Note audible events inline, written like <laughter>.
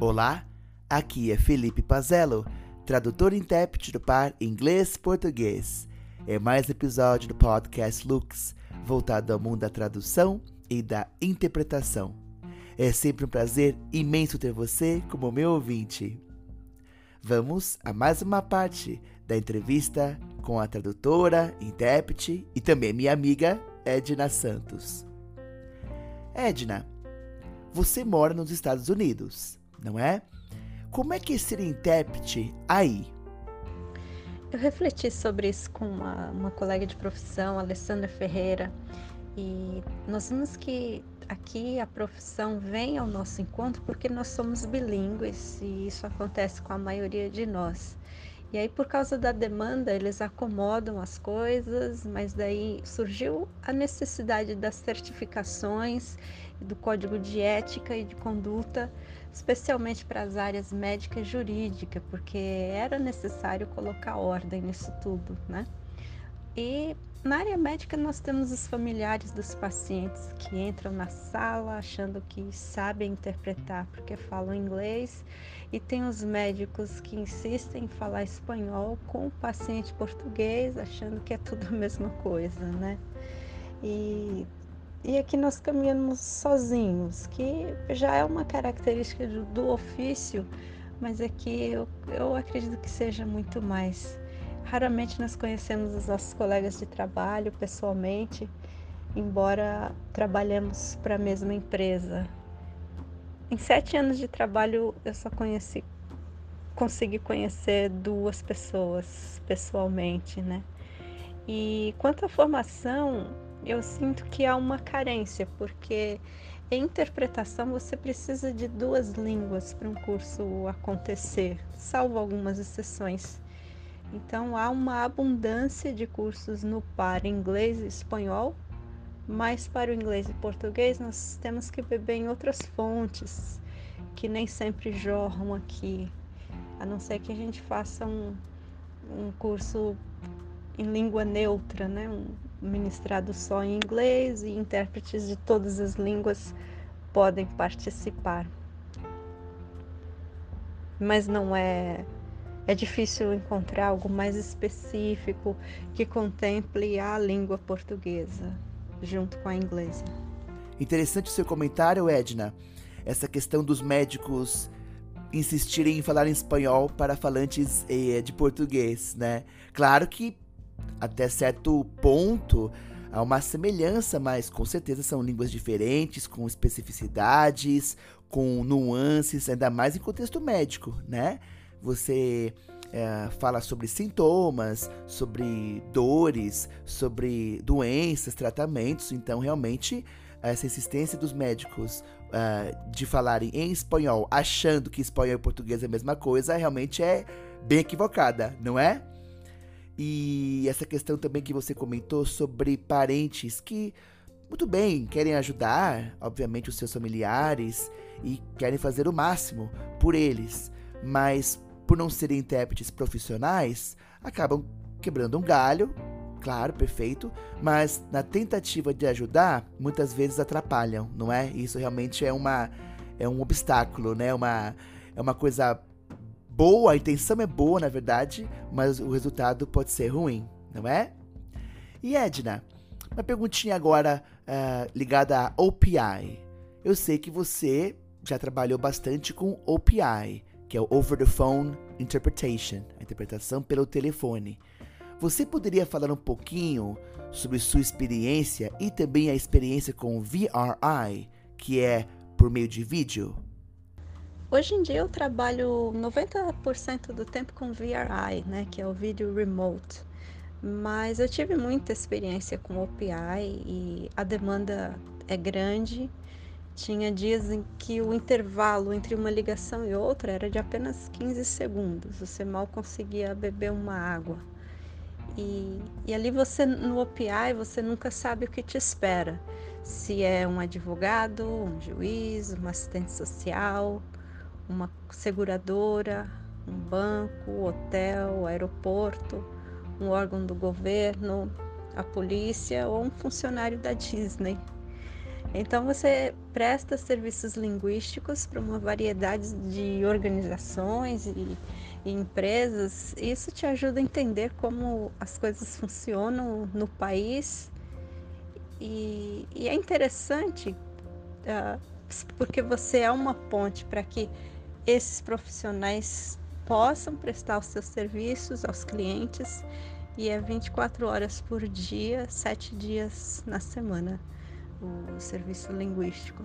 Olá, aqui é Felipe Pazello, tradutor e intérprete do par inglês-português. É mais um episódio do podcast Lux, voltado ao mundo da tradução e da interpretação. É sempre um prazer imenso ter você como meu ouvinte. Vamos a mais uma parte da entrevista com a tradutora, intérprete e também minha amiga Edna Santos. Edna, você mora nos Estados Unidos, não é? Como é que é ser intérprete aí? Eu refleti sobre isso com uma, uma colega de profissão, Alessandra Ferreira, e nós vimos que aqui a profissão vem ao nosso encontro porque nós somos bilíngues e isso acontece com a maioria de nós. E aí, por causa da demanda, eles acomodam as coisas, mas daí surgiu a necessidade das certificações, do código de ética e de conduta, especialmente para as áreas médica e jurídica, porque era necessário colocar ordem nisso tudo, né? E na área médica, nós temos os familiares dos pacientes que entram na sala achando que sabem interpretar porque falam inglês, e tem os médicos que insistem em falar espanhol com o paciente português, achando que é tudo a <laughs> mesma coisa, né? E, e aqui nós caminhamos sozinhos, que já é uma característica do, ofício, mas aqui eu, eu acredito que seja muito mais. Raramente nós conhecemos os nossos colegas de trabalho pessoalmente, embora trabalhemos para a mesma empresa. Em sete anos de trabalho, eu só conheci, consegui conhecer duas pessoas pessoalmente, né? E quanto à formação, eu sinto que há uma carência, porque em interpretação você precisa de duas línguas para um curso acontecer, salvo algumas exceções. Então há uma abundância de cursos no par inglês e espanhol, mas para o inglês e português nós temos que beber em outras fontes que nem sempre jorram aqui, a não ser que a gente faça um, um curso em língua neutra, né? um ministrado só em inglês e intérpretes de todas as línguas podem participar. Mas não é é difícil encontrar algo mais específico que contemple a língua portuguesa junto com a inglesa. Interessante o seu comentário, Edna. Essa questão dos médicos insistirem em falar em espanhol para falantes eh, de português, né? Claro que até certo ponto há uma semelhança, mas com certeza são línguas diferentes, com especificidades, com nuances, ainda mais em contexto médico, né? Você é, fala sobre sintomas, sobre dores, sobre doenças, tratamentos. Então, realmente, essa insistência dos médicos uh, de falarem em espanhol, achando que espanhol e português é a mesma coisa, realmente é bem equivocada, não é? E essa questão também que você comentou sobre parentes que, muito bem, querem ajudar, obviamente, os seus familiares e querem fazer o máximo por eles, mas por não serem intérpretes profissionais, acabam quebrando um galho, claro, perfeito, mas na tentativa de ajudar, muitas vezes atrapalham, não é? Isso realmente é uma é um obstáculo, né? Uma é uma coisa boa, a intenção é boa, na verdade, mas o resultado pode ser ruim, não é? E Edna, uma perguntinha agora uh, ligada a OPI. Eu sei que você já trabalhou bastante com OPI que é o Over the Phone Interpretation, a interpretação pelo telefone. Você poderia falar um pouquinho sobre sua experiência e também a experiência com VRI, que é por meio de vídeo? Hoje em dia eu trabalho 90% do tempo com VRI, né, que é o vídeo remote. Mas eu tive muita experiência com OPI e a demanda é grande tinha dias em que o intervalo entre uma ligação e outra era de apenas 15 segundos. Você mal conseguia beber uma água. E, e ali você, no OPI, você nunca sabe o que te espera. Se é um advogado, um juiz, uma assistente social, uma seguradora, um banco, hotel, aeroporto, um órgão do governo, a polícia ou um funcionário da Disney. Então você presta serviços linguísticos para uma variedade de organizações e, e, empresas. Isso te ajuda a entender como as coisas funcionam no país. E, e é interessante uh, porque você é uma ponte para que esses profissionais possam prestar os seus serviços aos clientes e é 24 horas por dia, 7 dias na semana o serviço linguístico.